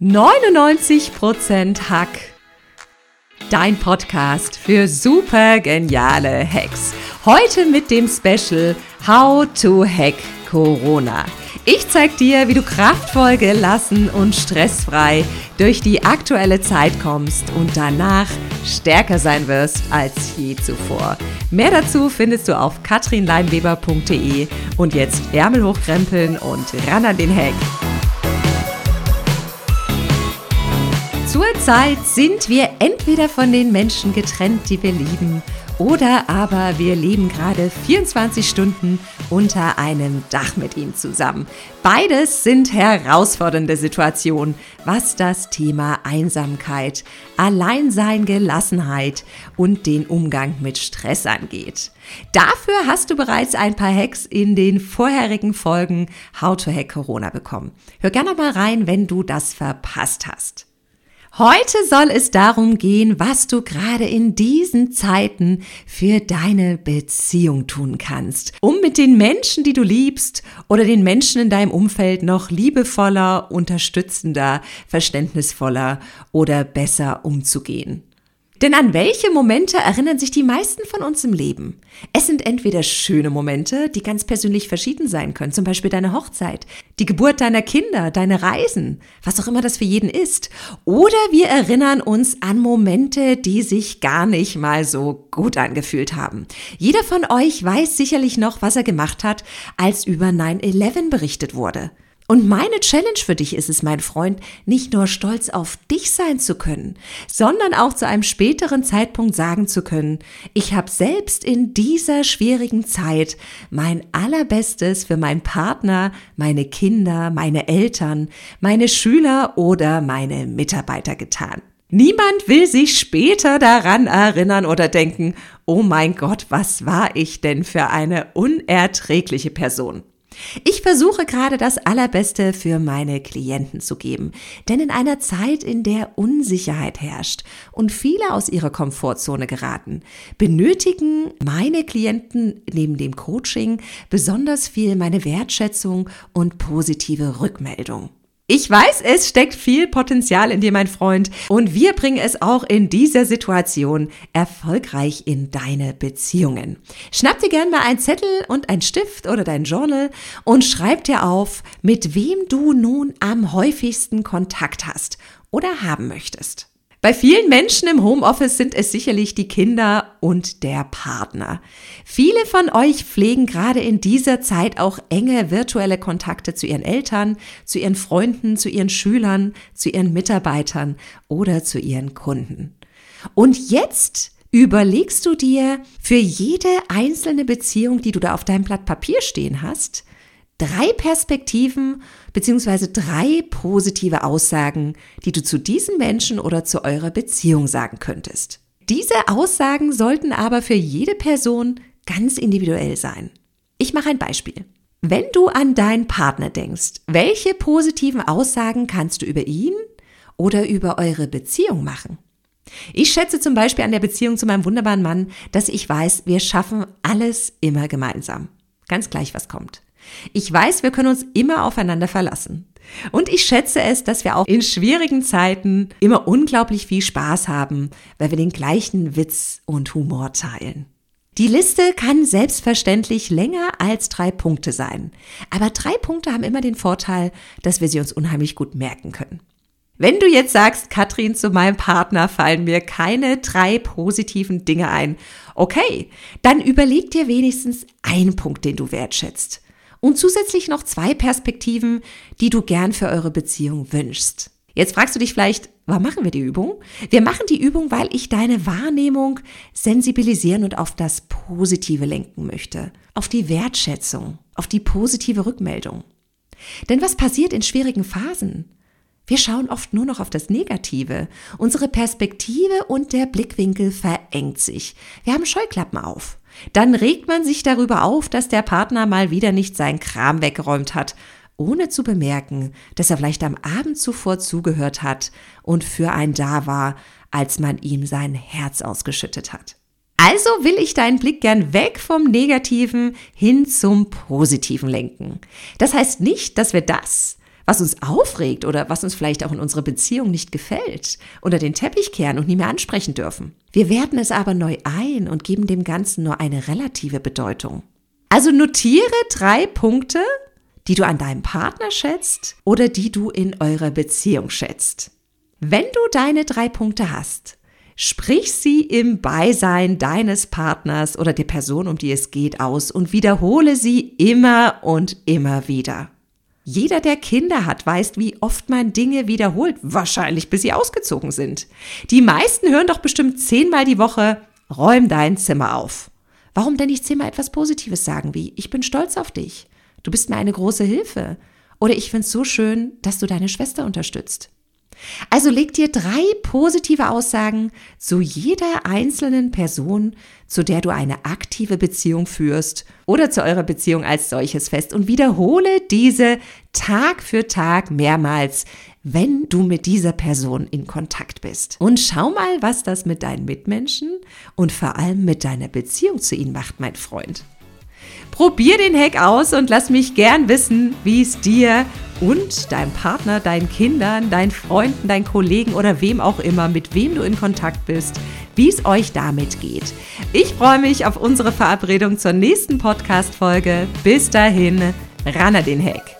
99% Hack. Dein Podcast für super geniale Hacks. Heute mit dem Special How to Hack Corona. Ich zeig dir, wie du kraftvoll, gelassen und stressfrei durch die aktuelle Zeit kommst und danach stärker sein wirst als je zuvor. Mehr dazu findest du auf katrinleinweber.de und jetzt Ärmel hochkrempeln und ran an den Hack. Zurzeit sind wir entweder von den Menschen getrennt, die wir lieben, oder aber wir leben gerade 24 Stunden unter einem Dach mit ihnen zusammen. Beides sind herausfordernde Situationen, was das Thema Einsamkeit, Alleinsein, Gelassenheit und den Umgang mit Stress angeht. Dafür hast du bereits ein paar Hacks in den vorherigen Folgen How to Hack Corona bekommen. Hör gerne mal rein, wenn du das verpasst hast. Heute soll es darum gehen, was du gerade in diesen Zeiten für deine Beziehung tun kannst, um mit den Menschen, die du liebst oder den Menschen in deinem Umfeld noch liebevoller, unterstützender, verständnisvoller oder besser umzugehen. Denn an welche Momente erinnern sich die meisten von uns im Leben? Es sind entweder schöne Momente, die ganz persönlich verschieden sein können, zum Beispiel deine Hochzeit, die Geburt deiner Kinder, deine Reisen, was auch immer das für jeden ist. Oder wir erinnern uns an Momente, die sich gar nicht mal so gut angefühlt haben. Jeder von euch weiß sicherlich noch, was er gemacht hat, als über 9-11 berichtet wurde. Und meine Challenge für dich ist es, mein Freund, nicht nur stolz auf dich sein zu können, sondern auch zu einem späteren Zeitpunkt sagen zu können, ich habe selbst in dieser schwierigen Zeit mein allerbestes für meinen Partner, meine Kinder, meine Eltern, meine Schüler oder meine Mitarbeiter getan. Niemand will sich später daran erinnern oder denken, oh mein Gott, was war ich denn für eine unerträgliche Person. Ich versuche gerade das Allerbeste für meine Klienten zu geben, denn in einer Zeit, in der Unsicherheit herrscht und viele aus ihrer Komfortzone geraten, benötigen meine Klienten neben dem Coaching besonders viel meine Wertschätzung und positive Rückmeldung. Ich weiß, es steckt viel Potenzial in dir, mein Freund, und wir bringen es auch in dieser Situation erfolgreich in deine Beziehungen. Schnapp dir gern mal einen Zettel und einen Stift oder dein Journal und schreib dir auf, mit wem du nun am häufigsten Kontakt hast oder haben möchtest. Bei vielen Menschen im Homeoffice sind es sicherlich die Kinder und der Partner. Viele von euch pflegen gerade in dieser Zeit auch enge virtuelle Kontakte zu ihren Eltern, zu ihren Freunden, zu ihren Schülern, zu ihren Mitarbeitern oder zu ihren Kunden. Und jetzt überlegst du dir für jede einzelne Beziehung, die du da auf deinem Blatt Papier stehen hast, drei Perspektiven beziehungsweise drei positive Aussagen, die du zu diesen Menschen oder zu eurer Beziehung sagen könntest. Diese Aussagen sollten aber für jede Person ganz individuell sein. Ich mache ein Beispiel. Wenn du an deinen Partner denkst, welche positiven Aussagen kannst du über ihn oder über eure Beziehung machen? Ich schätze zum Beispiel an der Beziehung zu meinem wunderbaren Mann, dass ich weiß, wir schaffen alles immer gemeinsam. Ganz gleich, was kommt. Ich weiß, wir können uns immer aufeinander verlassen. Und ich schätze es, dass wir auch in schwierigen Zeiten immer unglaublich viel Spaß haben, weil wir den gleichen Witz und Humor teilen. Die Liste kann selbstverständlich länger als drei Punkte sein. Aber drei Punkte haben immer den Vorteil, dass wir sie uns unheimlich gut merken können. Wenn du jetzt sagst, Katrin, zu meinem Partner fallen mir keine drei positiven Dinge ein, okay, dann überleg dir wenigstens einen Punkt, den du wertschätzt und zusätzlich noch zwei Perspektiven, die du gern für eure Beziehung wünschst. Jetzt fragst du dich vielleicht, warum machen wir die Übung? Wir machen die Übung, weil ich deine Wahrnehmung sensibilisieren und auf das Positive lenken möchte, auf die Wertschätzung, auf die positive Rückmeldung. Denn was passiert in schwierigen Phasen? Wir schauen oft nur noch auf das Negative. Unsere Perspektive und der Blickwinkel verengt sich. Wir haben Scheuklappen auf. Dann regt man sich darüber auf, dass der Partner mal wieder nicht sein Kram weggeräumt hat, ohne zu bemerken, dass er vielleicht am Abend zuvor zugehört hat und für einen da war, als man ihm sein Herz ausgeschüttet hat. Also will ich deinen Blick gern weg vom Negativen hin zum Positiven lenken. Das heißt nicht, dass wir das, was uns aufregt oder was uns vielleicht auch in unserer Beziehung nicht gefällt, unter den Teppich kehren und nie mehr ansprechen dürfen. Wir werten es aber neu ein und geben dem Ganzen nur eine relative Bedeutung. Also notiere drei Punkte, die du an deinem Partner schätzt oder die du in eurer Beziehung schätzt. Wenn du deine drei Punkte hast, sprich sie im Beisein deines Partners oder der Person, um die es geht, aus und wiederhole sie immer und immer wieder. Jeder, der Kinder hat, weiß, wie oft man Dinge wiederholt, wahrscheinlich bis sie ausgezogen sind. Die meisten hören doch bestimmt zehnmal die Woche, räum dein Zimmer auf. Warum denn nicht zehnmal etwas Positives sagen wie, ich bin stolz auf dich, du bist mir eine große Hilfe oder ich find's so schön, dass du deine Schwester unterstützt. Also leg dir drei positive Aussagen zu jeder einzelnen Person, zu der du eine aktive Beziehung führst oder zu eurer Beziehung als solches fest und wiederhole diese Tag für Tag mehrmals, wenn du mit dieser Person in Kontakt bist. Und schau mal, was das mit deinen Mitmenschen und vor allem mit deiner Beziehung zu ihnen macht, mein Freund. Probier den Hack aus und lass mich gern wissen, wie es dir und deinem Partner, deinen Kindern, deinen Freunden, deinen Kollegen oder wem auch immer, mit wem du in Kontakt bist, wie es euch damit geht. Ich freue mich auf unsere Verabredung zur nächsten Podcast-Folge. Bis dahin, ran den Hack.